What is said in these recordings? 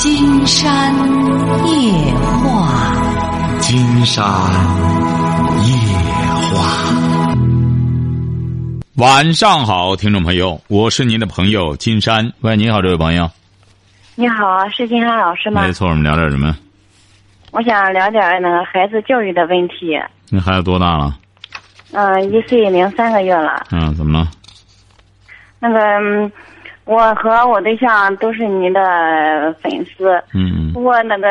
金山夜话，金山夜话。晚上好，听众朋友，我是您的朋友金山。喂，你好，这位朋友。你好，是金山老师吗？没错，我们聊点什么？我想聊点那个孩子教育的问题。你孩子多大了？嗯，一岁零三个月了。嗯，怎么了？那个，嗯我和我对象都是你的粉丝。嗯嗯我那个，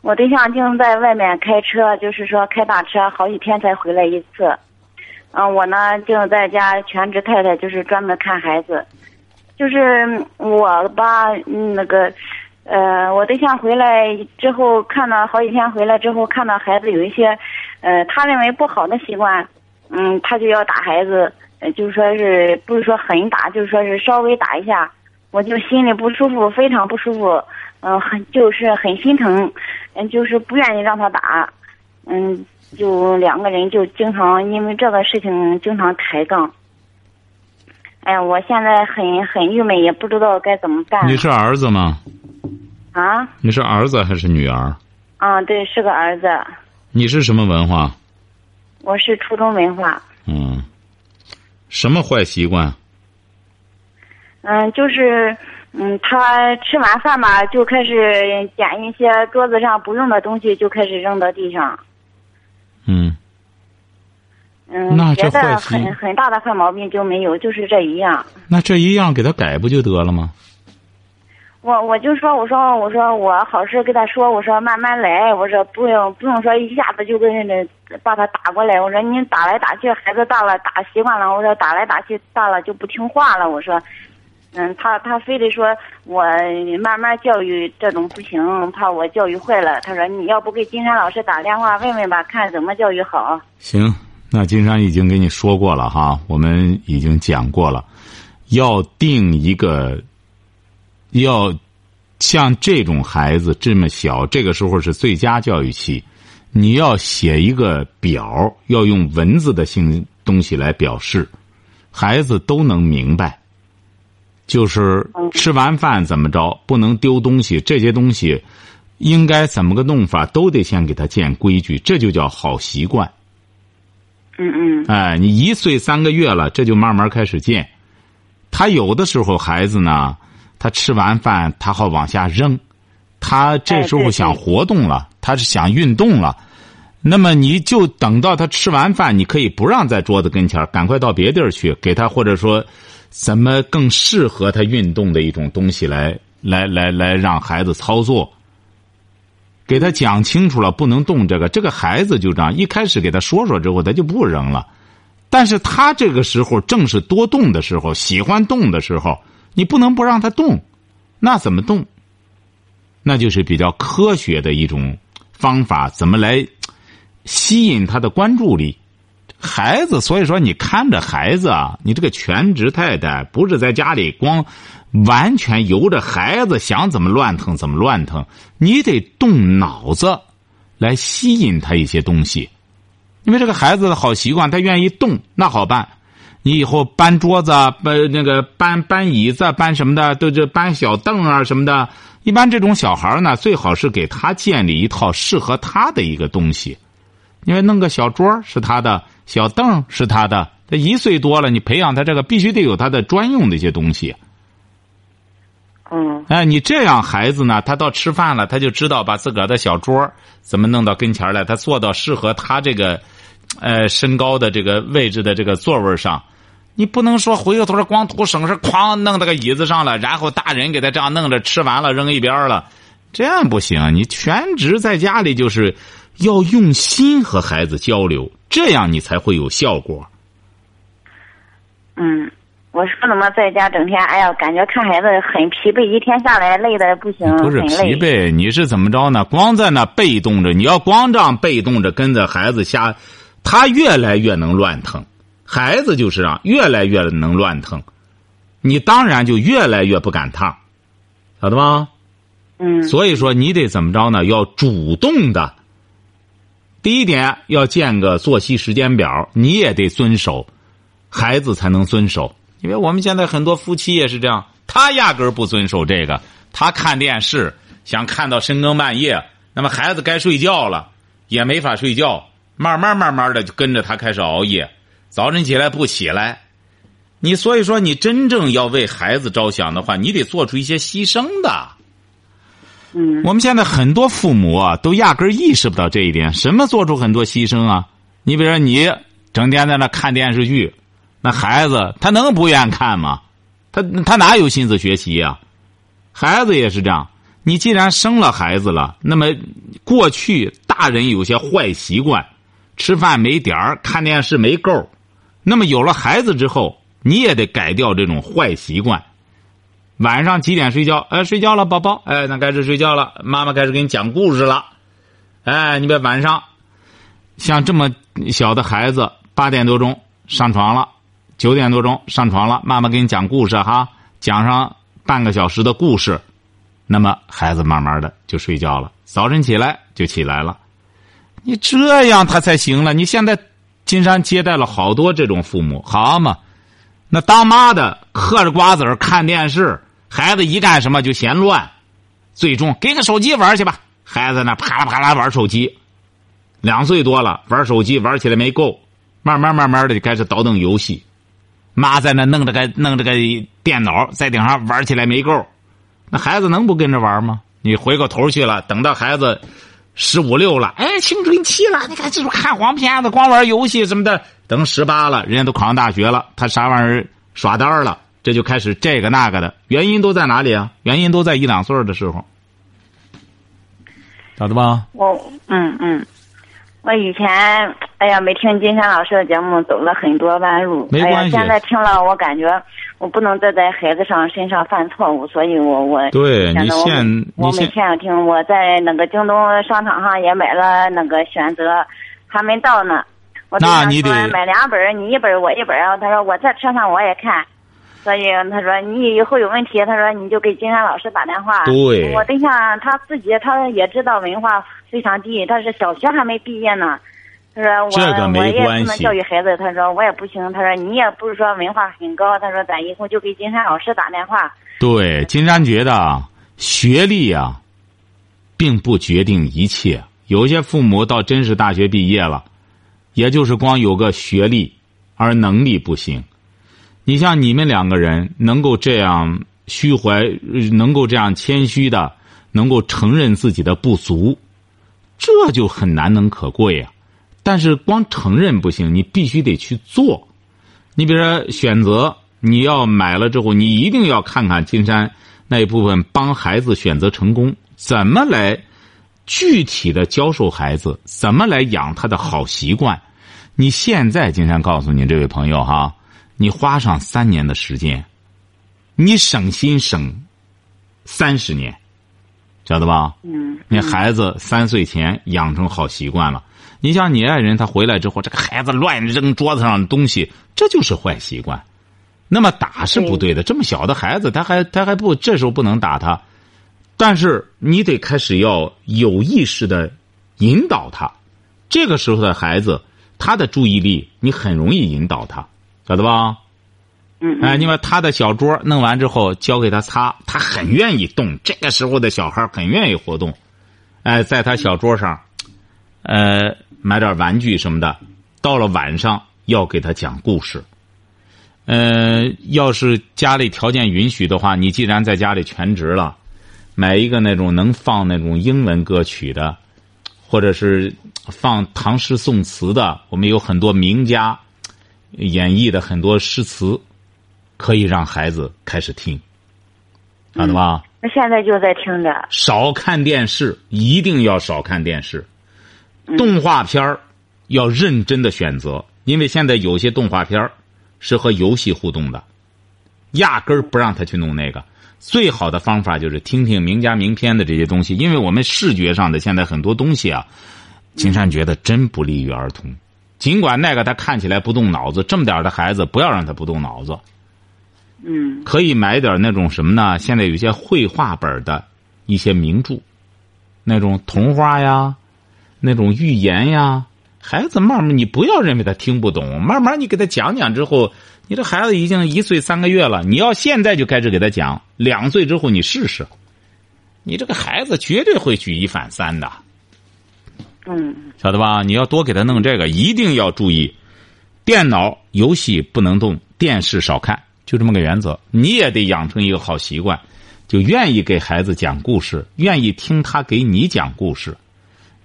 我对象净在外面开车，就是说开大车，好几天才回来一次。嗯，我呢就在家全职太太，就是专门看孩子。就是我吧，嗯那个，呃，我对象回来之后，看到好几天回来之后，看到孩子有一些，呃，他认为不好的习惯，嗯，他就要打孩子，呃，就是说是不是说狠打，就是说是稍微打一下，我就心里不舒服，非常不舒服，嗯、很就是很心疼，嗯，就是不愿意让他打，嗯，就两个人就经常因为这个事情经常抬杠。哎呀，我现在很很郁闷，也不知道该怎么办。你是儿子吗？啊？你是儿子还是女儿？啊，对，是个儿子，你是什么文化？我是初中文化。嗯，什么坏习惯？嗯，就是，嗯，他吃完饭吧，就开始捡一些桌子上不用的东西，就开始扔到地上。嗯，嗯，那这别的坏习很很大的坏毛病就没有，就是这一样。那这一样给他改不就得了吗？我我就说，我说我说我好事跟他说，我说慢慢来，我说不用不用说一下子就跟人家把他打过来，我说你打来打去，孩子大了打习惯了，我说打来打去大了就不听话了，我说，嗯，他他非得说我慢慢教育这种不行，怕我教育坏了。他说你要不给金山老师打电话问问吧，看怎么教育好。行，那金山已经给你说过了哈，我们已经讲过了，要定一个，要像这种孩子这么小，这个时候是最佳教育期，你要写一个表，要用文字的性东西来表示，孩子都能明白。就是吃完饭怎么着，不能丢东西，这些东西应该怎么个弄法，都得先给他建规矩，这就叫好习惯。嗯嗯哎，你一岁三个月了，这就慢慢开始建。他有的时候孩子呢，他吃完饭他好往下扔，他这时候想活动了，他是想运动了。那么你就等到他吃完饭，你可以不让在桌子跟前，赶快到别地儿去，给他或者说怎么更适合他运动的一种东西来来来来让孩子操作。给他讲清楚了，不能动这个。这个孩子就这样，一开始给他说说之后，他就不扔了。但是他这个时候正是多动的时候，喜欢动的时候，你不能不让他动，那怎么动？那就是比较科学的一种方法，怎么来吸引他的关注力？孩子，所以说你看着孩子啊，你这个全职太太不是在家里光完全由着孩子想怎么乱腾怎么乱腾，你得动脑子来吸引他一些东西。因为这个孩子的好习惯，他愿意动，那好办。你以后搬桌子、搬那个搬搬椅子、搬什么的，都就搬小凳啊什么的。一般这种小孩呢，最好是给他建立一套适合他的一个东西。因为弄个小桌是他的，小凳是他的。他一岁多了，你培养他这个必须得有他的专用的一些东西。嗯哎，你这样孩子呢，他到吃饭了，他就知道把自个儿的小桌怎么弄到跟前儿来，他坐到适合他这个，呃，身高的这个位置的这个座位上。你不能说回过头来光图省事，哐弄到个椅子上了，然后大人给他这样弄着，吃完了扔一边儿了，这样不行。你全职在家里就是要用心和孩子交流，这样你才会有效果。嗯，我说怎么在家整天，哎呀，感觉看孩子很疲惫，一天下来累的不行，不是疲。惫，你是怎么着呢？光在那被动着，你要光这样被动着跟着孩子瞎，他越来越能乱腾。孩子就是啊，越来越能乱腾，你当然就越来越不赶趟，晓得吗？嗯所以说你得怎么着呢？要主动的。第一点要建个作息时间表，你也得遵守，孩子才能遵守。因为我们现在很多夫妻也是这样，他压根儿不遵守这个，他看电视，想看到深更半夜。那么孩子该睡觉了，也没法睡觉，慢慢慢慢的就跟着他开始熬夜，早晨起来不起来。你所以说，你真正要为孩子着想的话，你得做出一些牺牲的。我们现在很多父母啊，都压根意识不到这一点。什么做出很多牺牲啊？你比如说，你整天在那看电视剧，那孩子他能不愿看吗？他他哪有心思学习呀？孩子也是这样。你既然生了孩子了，那么过去大人有些坏习惯，吃饭没点儿，看电视没够那么有了孩子之后，你也得改掉这种坏习惯。晚上几点睡觉？哎，睡觉了，宝宝。哎，那开始睡觉了。妈妈开始给你讲故事了。哎，你别晚上，像这么小的孩子，八点多钟上床了，九点多钟上床了，妈妈给你讲故事哈，讲上半个小时的故事。那么孩子慢慢的就睡觉了，早晨起来就起来了，你这样他才行了。你现在金山接待了好多这种父母，好嘛？那当妈的嗑着瓜子儿看电视，孩子一干什么就嫌乱，最终给个手机玩去吧。孩子那啪啦啪啦玩手机，两岁多了玩手机玩起来没够，慢慢慢慢的就开始倒腾游戏。妈在那弄着个弄着个电脑在顶上玩起来没够。那孩子能不跟着玩吗？你回过头去了，等到孩子十五六了，哎，青春期了，你看这种看黄片子、光玩游戏什么的。等十八了，人家都考上大学了，他啥玩意儿耍单了，这就开始这个那个的。原因都在哪里啊？原因都在一两岁的时候，咋的吧？我嗯嗯，我以前哎呀没听金山老师的节目，走了很多弯路。没关系。哎呀，现在听了，我感觉我不能再在孩子上身上犯错误，所以我我对你现我每天要听，我在那个京东商场上也买了那个选择，还没到呢。那你得买两本，你一本我一本。他说我在车上我也看，所以他说你以后有问题，他说你就给金山老师打电话。对，我对象他自己他也知道文化非常低，他是小学还没毕业呢。他说我我也不能教育孩子，他说我也不行，他说你也不是说文化很高，他说咱以后就给金山老师打电话。对，金山觉得学历啊，并不决定一切。有些父母到真是大学毕业了。也就是光有个学历，而能力不行。你像你们两个人能够这样虚怀，能够这样谦虚的，能够承认自己的不足，这就很难能可贵啊。但是光承认不行，你必须得去做。你比如说选择，你要买了之后，你一定要看看金山那一部分，帮孩子选择成功，怎么来具体的教授孩子，怎么来养他的好习惯。你现在，金山告诉你这位朋友哈，你花上三年的时间，你省心省三十年，晓得吧？嗯。那孩子三岁前养成好习惯了，你像你爱人他回来之后，这个孩子乱扔桌子上的东西，这就是坏习惯。那么打是不对的，这么小的孩子，他还他还不这时候不能打他，但是你得开始要有意识的引导他，这个时候的孩子。他的注意力，你很容易引导他，晓得吧？嗯。哎，你把他的小桌弄完之后，交给他擦，他很愿意动。这个时候的小孩很愿意活动，哎，在他小桌上，呃，买点玩具什么的。到了晚上要给他讲故事。呃，要是家里条件允许的话，你既然在家里全职了，买一个那种能放那种英文歌曲的。或者是放唐诗宋词的，我们有很多名家演绎的很多诗词，可以让孩子开始听，晓得吧？那现在就在听着。少看电视，一定要少看电视。动画片儿要认真的选择，因为现在有些动画片儿是和游戏互动的，压根儿不让他去弄那个。最好的方法就是听听名家名篇的这些东西，因为我们视觉上的现在很多东西啊，金山觉得真不利于儿童。尽管那个他看起来不动脑子，这么点的孩子不要让他不动脑子。嗯。可以买点那种什么呢？现在有些绘画本的一些名著，那种童话呀，那种寓言呀，孩子慢慢你不要认为他听不懂，慢慢你给他讲讲之后。你这孩子已经一岁三个月了，你要现在就开始给他讲，两岁之后你试试。你这个孩子绝对会举一反三的，嗯晓得吧？你要多给他弄这个，一定要注意，电脑游戏不能动，电视少看，就这么个原则。你也得养成一个好习惯，就愿意给孩子讲故事，愿意听他给你讲故事。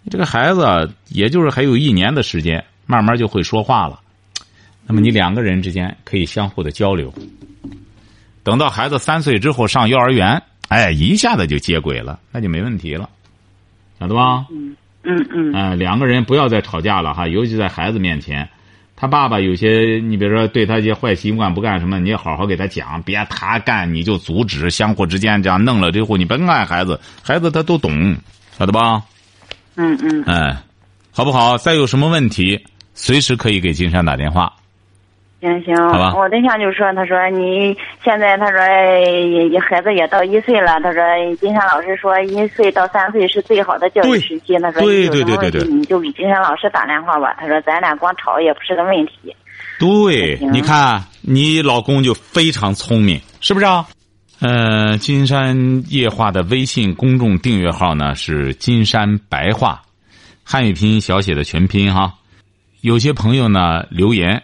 这个孩子，也就是还有一年的时间，慢慢就会说话了。那么你两个人之间可以相互的交流。等到孩子三岁之后上幼儿园，哎，一下子就接轨了，那就没问题了，晓得吧？嗯嗯嗯哎、两个人不要再吵架了哈，尤其在孩子面前。他爸爸有些，你比如说对他一些坏习惯不干什么，你也好好给他讲，别他干你就阻止，相互之间这样弄了之后，你甭爱孩子，孩子他都懂，晓得吧？嗯嗯，哎，好不好？再有什么问题，随时可以给金山打电话。行行好吧，我对象就说，他说你现在他说也也孩子也到一岁了，他说金山老师说一岁到三岁是最好的教育时期，他说对对对对对你就给金山老师打电话吧，他说咱俩光吵也不是个问题。对，你看你老公就非常聪明，是不是啊？呃，金山夜话的微信公众订阅号呢是金山白话，汉语拼音小写的全拼哈。有些朋友呢留言，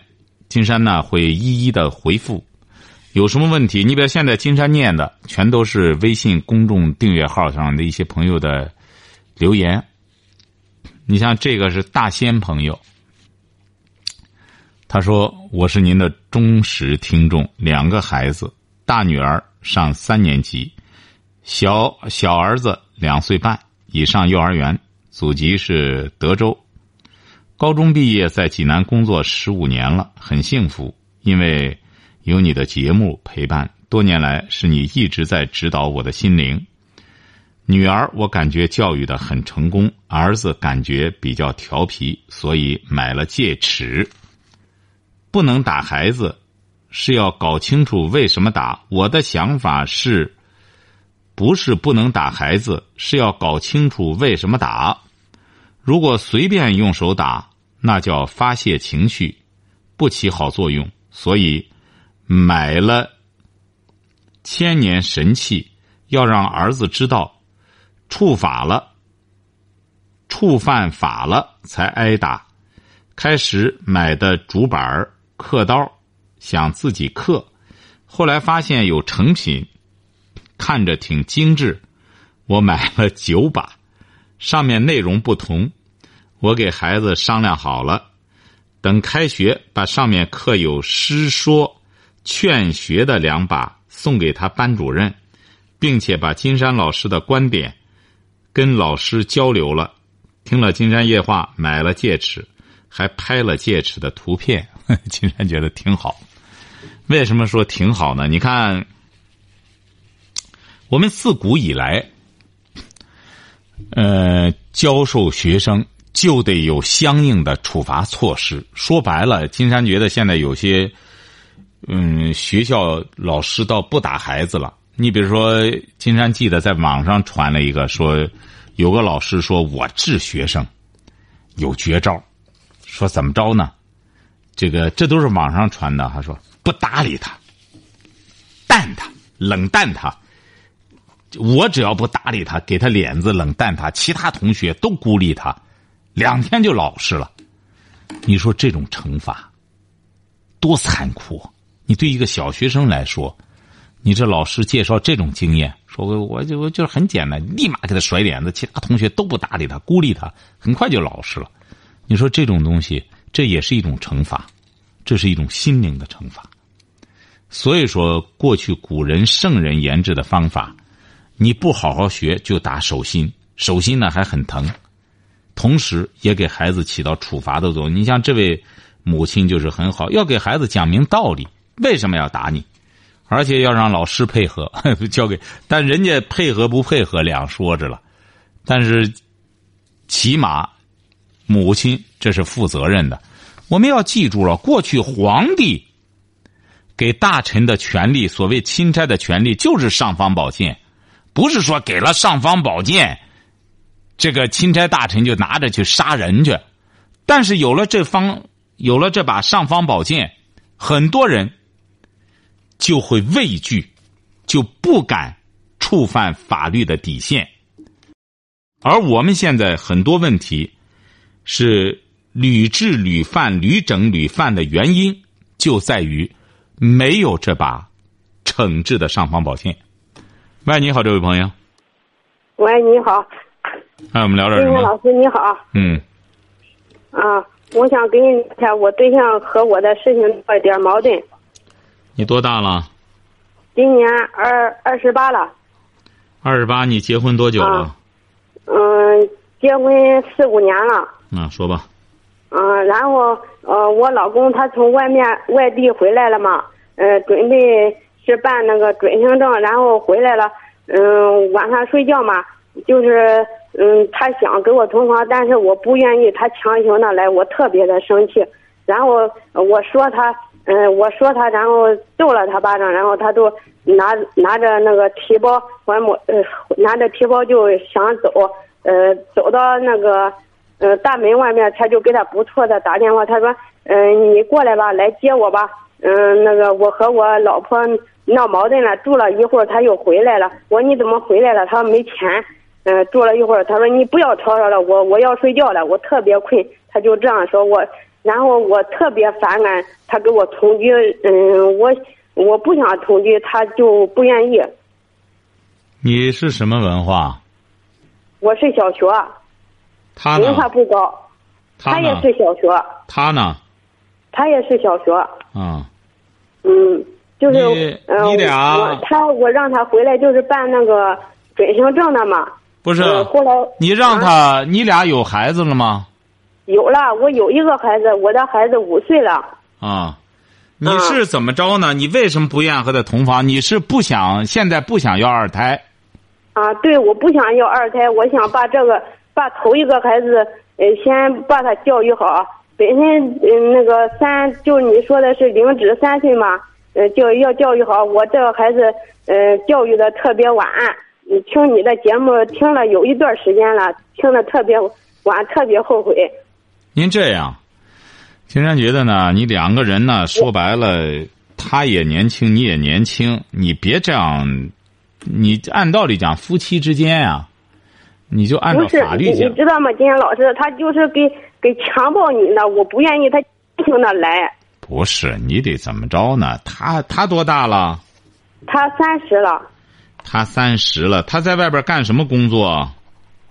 金山呢会一一的回复。有什么问题？你比如现在金山念的全都是微信公众订阅号上的一些朋友的留言。你像这个是大仙朋友，他说：“我是您的忠实听众，两个孩子，大女儿上三年级，小小儿子两岁半，已上幼儿园，祖籍是德州。高中毕业，在济南工作十五年了，很幸福，因为有你的节目陪伴，多年来是你一直在指导我的心灵。女儿我感觉教育的很成功，儿子感觉比较调皮，所以买了戒尺。”不能打孩子，是要搞清楚为什么打。我的想法是，不是不能打孩子，是要搞清楚为什么打。如果随便用手打，那叫发泄情绪，不起好作用。所以买了千年神器，要让儿子知道，触法了，触犯法了才挨打。开始买的竹板儿。刻刀，想自己刻，后来发现有成品，看着挺精致，我买了九把，上面内容不同，我给孩子商量好了，等开学把上面刻有诗说、劝学的两把送给他班主任，并且把金山老师的观点跟老师交流了，听了金山夜话，买了戒尺。还拍了戒尺的图片，金山觉得挺好。为什么说挺好呢？你看，我们自古以来，呃，教授学生就得有相应的处罚措施。说白了，金山觉得现在有些，嗯，学校老师倒不打孩子了。你比如说，金山记得在网上传了一个说，有个老师说我治学生有绝招。说怎么着呢？这个这都是网上传的。他说不搭理他，淡他，冷淡他。我只要不搭理他，给他脸子，冷淡他，其他同学都孤立他，两天就老实了。你说这种惩罚多残酷？你对一个小学生来说，你这老师介绍这种经验，说我我就我就是很简单，立马给他甩脸子，其他同学都不搭理他，孤立他，很快就老实了。你说这种东西，这也是一种惩罚，这是一种心灵的惩罚。所以说，过去古人圣人研制的方法，你不好好学就打手心，手心呢还很疼，同时也给孩子起到处罚的作用。你像这位母亲就是很好，要给孩子讲明道理，为什么要打你，而且要让老师配合，交给，但人家配合不配合两说着了，但是起码。母亲，这是负责任的。我们要记住了，过去皇帝给大臣的权利，所谓钦差的权利，就是尚方宝剑，不是说给了尚方宝剑，这个钦差大臣就拿着去杀人去。但是有了这方，有了这把尚方宝剑，很多人就会畏惧，就不敢触犯法律的底线。而我们现在很多问题是屡治屡犯、屡整屡犯的原因，就在于没有这把惩治的尚方宝剑。喂，你好，这位朋友。喂，你好。哎，我们聊点什么？老师你好。嗯。啊，我想跟你聊天，我对象和我的事情有点矛盾。你多大了？今年二二十八了。二十八，你结婚多久了？嗯，结婚四五年了。那说吧。嗯，然后呃，我老公他从外面外地回来了嘛，呃，准备是办那个准生证，然后回来了，嗯，晚上睡觉嘛，就是嗯，他想跟我同房，但是我不愿意，他强行的来，我特别的生气，然后我说他，嗯，我说他，然后揍了他巴掌，然后他就拿拿着那个提包，我呃，拿着提包就想走，呃，走到那个。呃，大门外面，他就给他不错的打电话，他说：“嗯，你过来吧，来接我吧。”嗯，那个我和我老婆闹矛盾了，住了一会儿，他又回来了。我说：“你怎么回来了？”他说：“没钱。”嗯，住了一会儿，他说：“你不要吵吵了，我我要睡觉了，我特别困。”他就这样说我，然后我特别反感他跟我同居。嗯，我我不想同居，他就不愿意。你是什么文化？我是小学。他文化不高，他也是小学。他呢？他也是小学。啊。嗯，就是你俩，他我让他回来就是办那个准生证的嘛。不是。后来你让他，你俩有孩子了吗？有了，我有一个孩子，我的孩子五岁了。啊，你是怎么着呢？你为什么不愿和他同房？你是不想现在不想要二胎？啊，对，我不想要二胎，我想把这个。把头一个孩子，呃，先把他教育好。本身，嗯，那个三，就你说的是零至三岁嘛，呃，教要教育好。我这个孩子，呃，教育的特别晚。你听你的节目听了有一段时间了，听的特别晚，特别后悔。您这样，青山觉得呢，你两个人呢，说白了，他也年轻，你也年轻，你别这样。你按道理讲，夫妻之间啊。你就按照法律讲，你知道吗？金山老师，他就是给给强暴你呢，我不愿意他强行的来。不是，你得怎么着呢？他他多大了？他三十了。他三十了，他在外边干什么工作？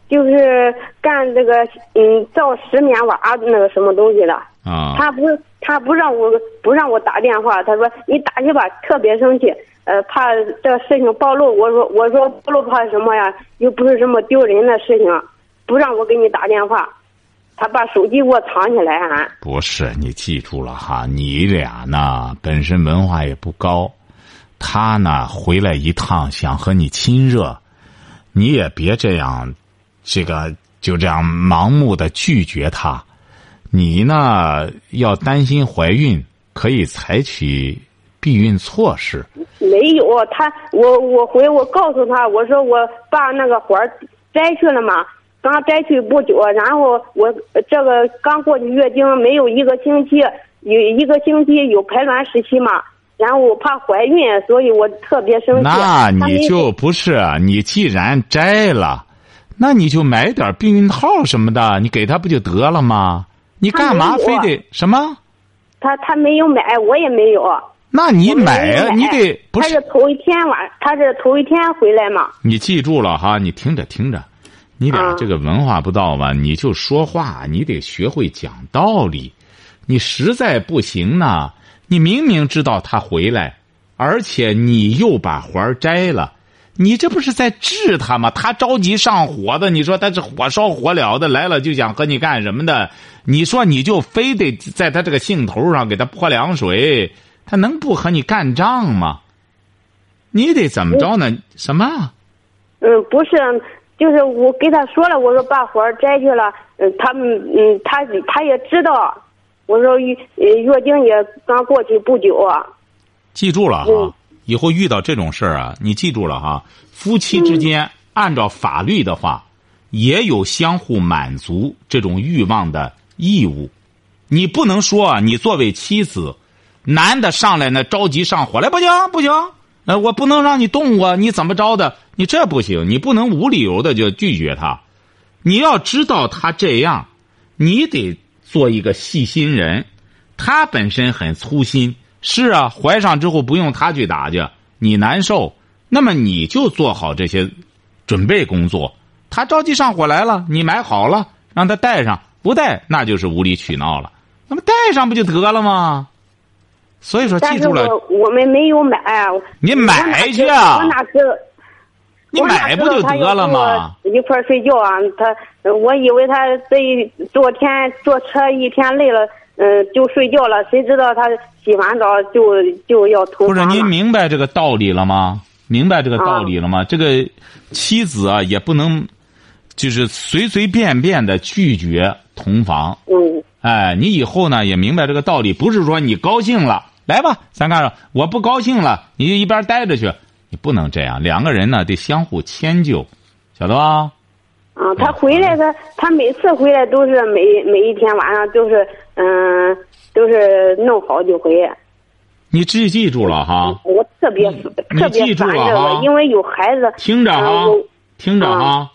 就是干这个嗯造石棉瓦那个什么东西的。啊。他不他不让我不让我打电话，他说你打去吧，特别生气。呃，怕这事情暴露，我说我说暴露怕什么呀？又不是什么丢人的事情，不让我给你打电话，他把手机给我藏起来还。不是，你记住了哈，你俩呢本身文化也不高，他呢回来一趟想和你亲热，你也别这样，这个就这样盲目的拒绝他，你呢要担心怀孕，可以采取。避孕措施没有他，我我回我告诉他，我说我把那个环摘去了嘛，刚摘去不久，然后我这个刚过去月经没有一个星期，有一个星期有排卵时期嘛，然后我怕怀孕，所以我特别生气。那你就不是你既然摘了，那你就买点避孕套什么的，你给他不就得了吗？你干嘛非得什么？他他没有买，我也没有。那你买啊，你得不是？他是头一天晚，他是头一天回来嘛。你记住了哈，你听着听着，你俩这个文化不到吧？你就说话，你得学会讲道理。你实在不行呢，你明明知道他回来，而且你又把环摘了，你这不是在治他吗？他着急上火的，你说他是火烧火燎的来了，就想和你干什么的？你说你就非得在他这个兴头上给他泼凉水？他能不和你干仗吗？你得怎么着呢？什么？嗯，不是，就是我给他说了，我说把花摘去了。嗯，他们嗯，他他也知道。我说月月经也刚过去不久啊。记住了哈，以后遇到这种事儿啊，你记住了哈。夫妻之间按照法律的话，也有相互满足这种欲望的义务。你不能说你作为妻子。男的上来呢，着急上火来，不行不行，呃，我不能让你动我，你怎么着的？你这不行，你不能无理由的就拒绝他。你要知道他这样，你得做一个细心人。他本身很粗心，是啊，怀上之后不用他去打去，你难受。那么你就做好这些准备工作。他着急上火来了，你买好了，让他带上，不带那就是无理取闹了。那么带上不就得了吗？所以说，记住了，我们没有买。你买去啊！我哪？你买不就得了吗？一块睡觉啊！他，我以为他这一昨天坐车一天累了，嗯，就睡觉了。谁知道他洗完澡就就要同不是您明白这个道理了吗？明白这个道理了吗？这个妻子啊，也不能就是随随便便的拒绝同房。嗯。哎，你以后呢也明白这个道理，不是说你高兴了来吧，咱干着；我不高兴了，你就一边待着去。你不能这样，两个人呢得相互迁就，晓得吧？啊，他回来，他他每次回来都是每每一天晚上都是嗯，都是弄好几回。你记记住了哈。我特别特别烦这个，因为有孩子。听着哈，听着哈，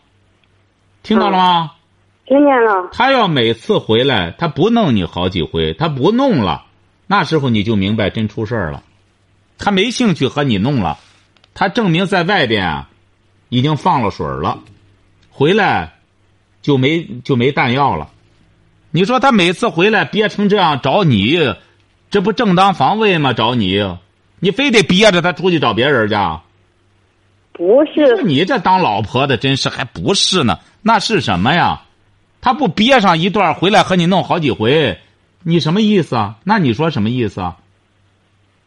听到了吗？听见了。他要每次回来，他不弄你好几回，他不弄了，那时候你就明白真出事儿了。他没兴趣和你弄了，他证明在外边啊，已经放了水了，回来就没就没弹药了。你说他每次回来憋成这样找你，这不正当防卫吗？找你，你非得憋着他出去找别人去？不是。你这当老婆的真是还不是呢？那是什么呀？他不憋上一段回来和你弄好几回，你什么意思啊？那你说什么意思啊？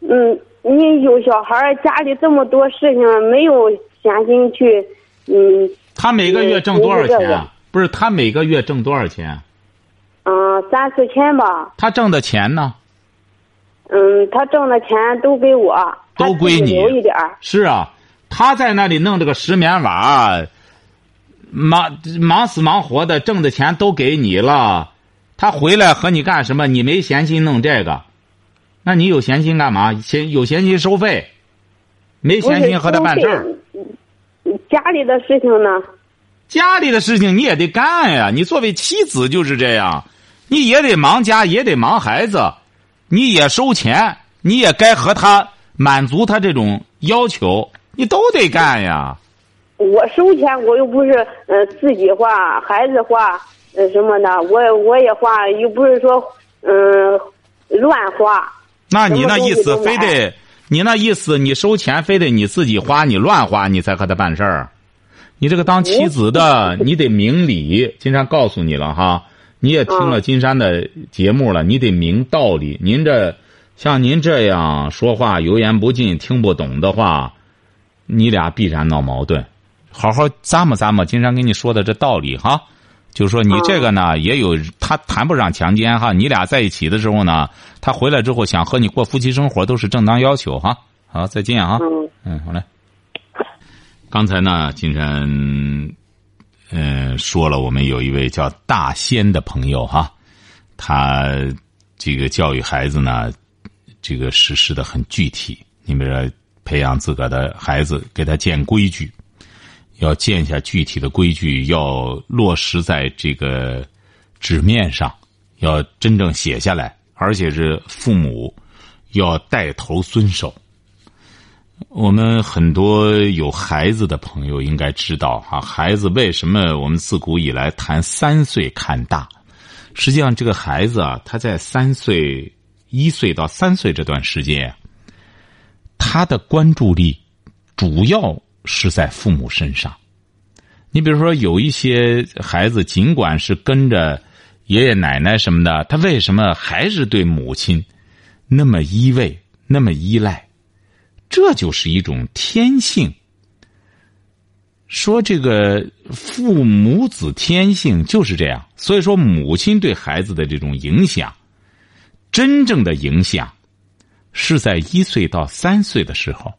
嗯，你有小孩家里这么多事情，没有闲心去，嗯。他每个月挣多少钱？不是他每个月挣多少钱？嗯，三四千吧。他挣的钱呢？嗯，他挣的钱都给我，都归你。留一点是啊，他在那里弄这个石棉瓦。忙忙死忙活的，挣的钱都给你了，他回来和你干什么？你没闲心弄这个，那你有闲心干嘛？闲有闲心收费，没闲心和他办事儿。家里的事情呢？家里的事情你也得干呀！你作为妻子就是这样，你也得忙家，也得忙孩子，你也收钱，你也该和他满足他这种要求，你都得干呀。我收钱，我又不是呃自己花，孩子花，呃什么的，我我也花，又不是说嗯乱花。那你那意思非得，你那意思你收钱非得你自己花，你乱花你才和他办事儿。你这个当妻子的，你得明理。金山告诉你了哈，你也听了金山的节目了，你得明道理。您这像您这样说话油盐不进，听不懂的话，你俩必然闹矛盾。好好咂摸咂摸，金山跟你说的这道理哈，就说你这个呢也有他谈不上强奸哈，你俩在一起的时候呢，他回来之后想和你过夫妻生活都是正当要求哈。好，再见啊。嗯，好嘞。刚才呢，金山嗯说了，我们有一位叫大仙的朋友哈，他这个教育孩子呢，这个实施的很具体。你比如说，培养自个的孩子，给他建规矩。要建下具体的规矩，要落实在这个纸面上，要真正写下来，而且是父母要带头遵守。我们很多有孩子的朋友应该知道哈，孩子为什么我们自古以来谈三岁看大？实际上，这个孩子啊，他在三岁、一岁到三岁这段时间，他的关注力主要。是在父母身上，你比如说有一些孩子，尽管是跟着爷爷奶奶什么的，他为什么还是对母亲那么依偎、那么依赖？这就是一种天性。说这个父母子天性就是这样，所以说母亲对孩子的这种影响，真正的影响是在一岁到三岁的时候。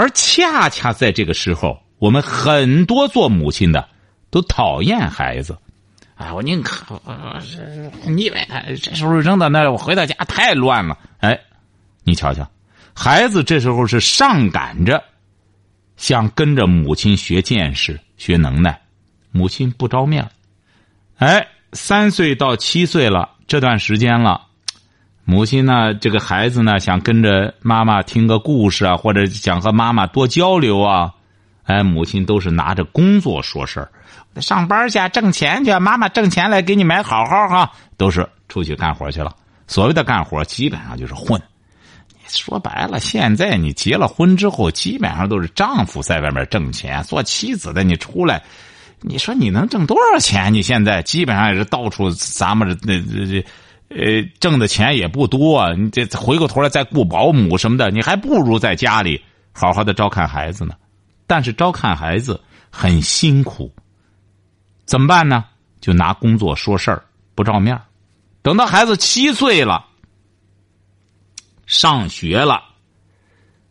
而恰恰在这个时候，我们很多做母亲的都讨厌孩子。哎，我宁可你以为这时候扔到那，我回到家太乱了。哎，你瞧瞧，孩子这时候是上赶着，想跟着母亲学见识、学能耐，母亲不着面哎，三岁到七岁了，这段时间了，母亲呢，这个孩子呢，想跟着妈妈听个故事啊，或者想和妈妈多交流啊。哎，母亲都是拿着工作说事儿，上班去挣钱去，妈妈挣钱来给你买好好哈，都是出去干活去了。所谓的干活，基本上就是混。说白了，现在你结了婚之后，基本上都是丈夫在外面挣钱，做妻子的你出来，你说你能挣多少钱？你现在基本上也是到处，咱们这那这这，呃，挣的钱也不多。你这回过头来再雇保姆什么的，你还不如在家里好好的照看孩子呢。但是照看孩子很辛苦，怎么办呢？就拿工作说事儿，不照面等到孩子七岁了，上学了，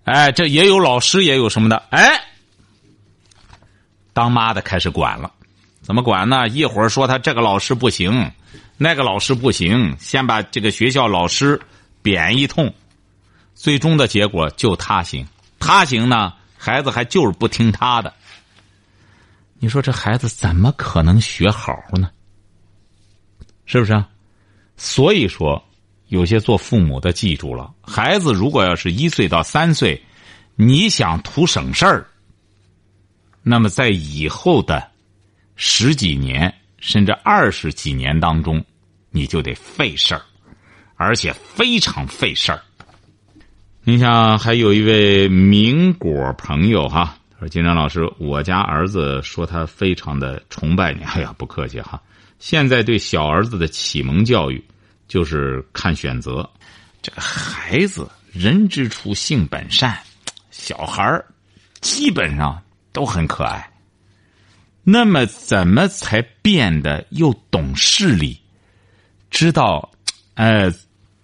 哎，这也有老师，也有什么的，哎，当妈的开始管了。怎么管呢？一会儿说他这个老师不行，那个老师不行，先把这个学校老师贬一通，最终的结果就他行，他行呢。孩子还就是不听他的，你说这孩子怎么可能学好呢？是不是？所以说，有些做父母的记住了，孩子如果要是一岁到三岁，你想图省事儿，那么在以后的十几年甚至二十几年当中，你就得费事儿，而且非常费事儿。你想，还有一位民果朋友哈，他说：“金山老师，我家儿子说他非常的崇拜你。哎呀，不客气哈。现在对小儿子的启蒙教育，就是看选择。这个孩子人之初性本善，小孩儿基本上都很可爱。那么，怎么才变得又懂事理，知道，呃。”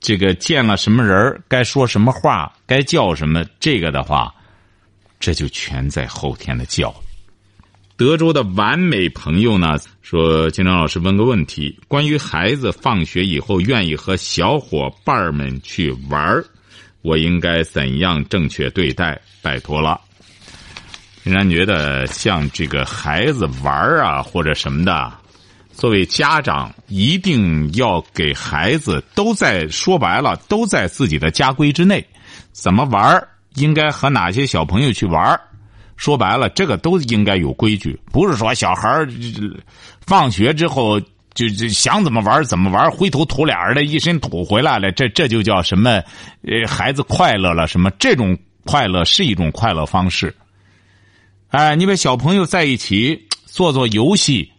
这个见了什么人该说什么话，该叫什么，这个的话，这就全在后天的教。德州的完美朋友呢说：“金章老师问个问题，关于孩子放学以后愿意和小伙伴们去玩我应该怎样正确对待？拜托了。”仍然觉得像这个孩子玩啊，或者什么的。作为家长，一定要给孩子都在说白了，都在自己的家规之内。怎么玩应该和哪些小朋友去玩说白了，这个都应该有规矩。不是说小孩放学之后就就想怎么玩怎么玩灰头土脸的一身土回来了，这这就叫什么？呃，孩子快乐了什么？这种快乐是一种快乐方式。哎，你把小朋友在一起 做做游戏。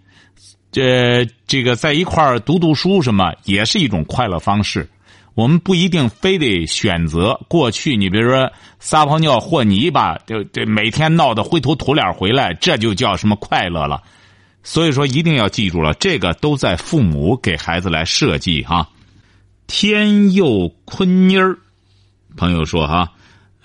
这这个在一块儿读读书什么也是一种快乐方式，我们不一定非得选择过去。你比如说撒泡尿和泥巴，就这每天闹得灰头土脸回来，这就叫什么快乐了？所以说一定要记住了，这个都在父母给孩子来设计哈。天佑坤妮儿，朋友说哈，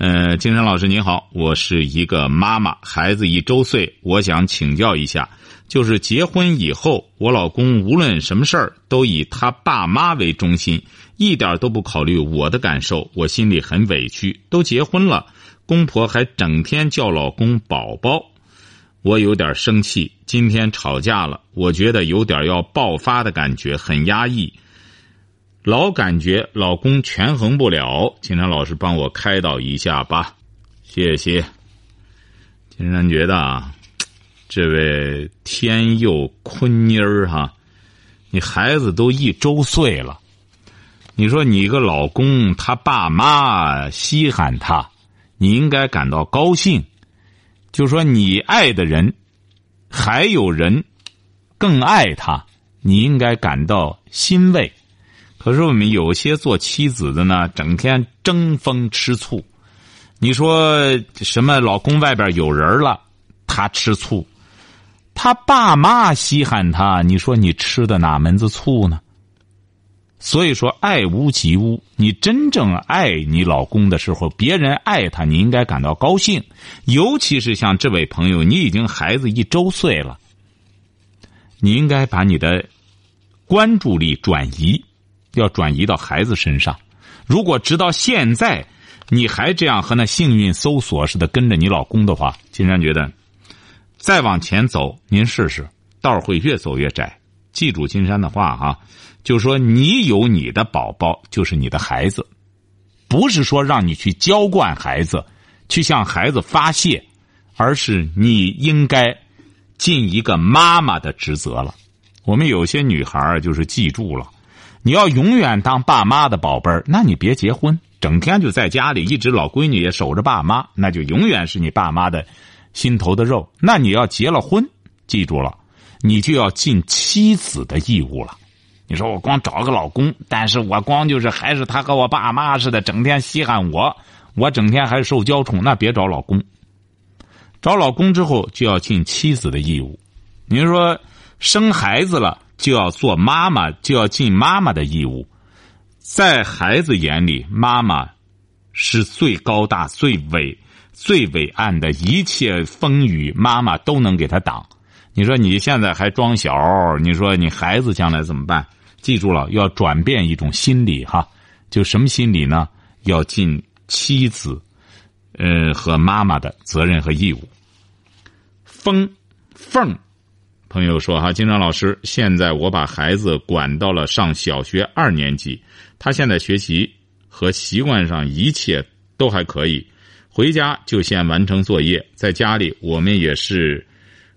呃，金山老师您好，我是一个妈妈，孩子一周岁，我想请教一下。就是结婚以后，我老公无论什么事儿都以他爸妈为中心，一点都不考虑我的感受，我心里很委屈。都结婚了，公婆还整天叫老公宝宝，我有点生气。今天吵架了，我觉得有点要爆发的感觉，很压抑，老感觉老公权衡不了。金山老师帮我开导一下吧，谢谢。金山觉得啊。这位天佑坤妮儿哈，你孩子都一周岁了，你说你个老公他爸妈稀罕他，你应该感到高兴。就说你爱的人，还有人更爱他，你应该感到欣慰。可是我们有些做妻子的呢，整天争风吃醋。你说什么？老公外边有人了，他吃醋。他爸妈稀罕他，你说你吃的哪门子醋呢？所以说，爱屋及乌。你真正爱你老公的时候，别人爱他，你应该感到高兴。尤其是像这位朋友，你已经孩子一周岁了，你应该把你的关注力转移，要转移到孩子身上。如果直到现在，你还这样和那幸运搜索似的跟着你老公的话，金山觉得再往前走，您试试，道会越走越窄。记住金山的话哈，就说你有你的宝宝，就是你的孩子，不是说让你去娇惯孩子，去向孩子发泄，而是你应该尽一个妈妈的职责了。我们有些女孩就是记住了，你要永远当爸妈的宝贝儿，那你别结婚，整天就在家里，一直老闺女也守着爸妈，那就永远是你爸妈的心头的肉。那你要结了婚，记住了。你就要尽妻子的义务了。你说我光找个老公，但是我光就是还是他和我爸妈似的，整天稀罕我，我整天还受娇宠，那别找老公。找老公之后就要尽妻子的义务。您说生孩子了就要做妈妈，就要尽妈妈的义务。在孩子眼里，妈妈是最高大、最伟、最伟岸的，一切风雨，妈妈都能给他挡。你说你现在还装小，你说你孩子将来怎么办？记住了，要转变一种心理哈，就什么心理呢？要尽妻子，呃和妈妈的责任和义务。风凤朋友说哈，金章老师，现在我把孩子管到了上小学二年级，他现在学习和习惯上一切都还可以，回家就先完成作业，在家里我们也是。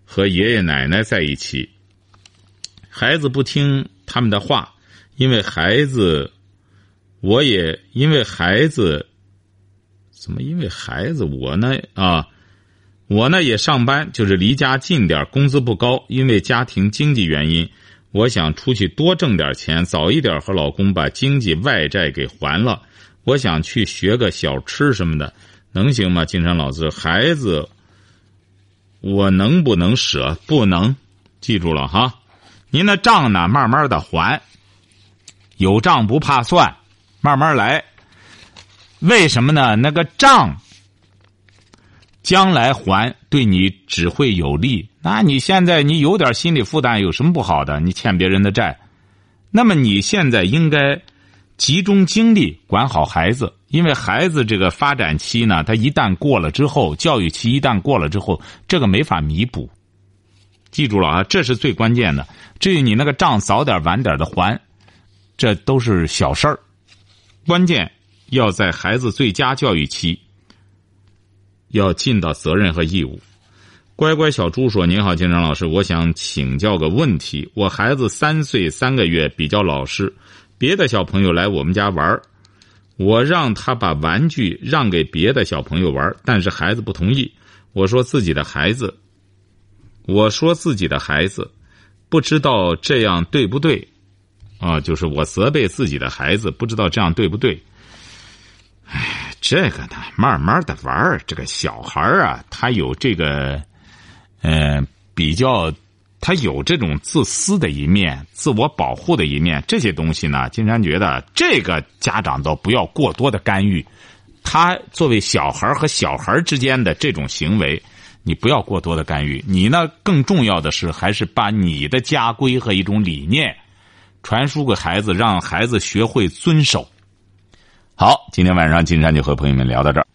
和爷爷奶奶在一起，孩子不听他们的话，因为孩子，我也因为孩子，怎么？因为孩子，我呢啊，我呢也上班，就是离家近点，工资不高，因为家庭经济原因，我想出去多挣点钱，早一点和老公把经济外债给还了。我想去学个小吃什么的，能行吗？金山老师，孩子。我能不能舍？不能，记住了哈。您的账呢，慢慢的还。有账不怕算，慢慢来。为什么呢？那个账将来还对你只会有利。那你现在你有点心理负担，有什么不好的？你欠别人的债，那么你现在应该集中精力管好孩子。因为孩子这个发展期呢，他一旦过了之后，教育期一旦过了之后，这个没法弥补。记住了啊，这是最关键的。至于你那个账早点晚点的还，这都是小事儿。关键要在孩子最佳教育期，要尽到责任和义务。乖乖小猪说：“您好，金章老师，我想请教个问题。我孩子三岁三个月，比较老实，别的小朋友来我们家玩。”我让他把玩具让给别的小朋友玩，但是孩子不同意。我说自己的孩子，我说自己的孩子，不知道这样对不对？啊，就是我责备自己的孩子，不知道这样对不对？这个呢，慢慢的玩儿这个小孩啊，他有这个，嗯，比较。他有这种自私的一面、自我保护的一面，这些东西呢，金山觉得这个家长都不要过多的干预。他作为小孩和小孩之间的这种行为，你不要过多的干预。你呢，更重要的是还是把你的家规和一种理念传输给孩子，让孩子学会遵守。好，今天晚上金山就和朋友们聊到这儿。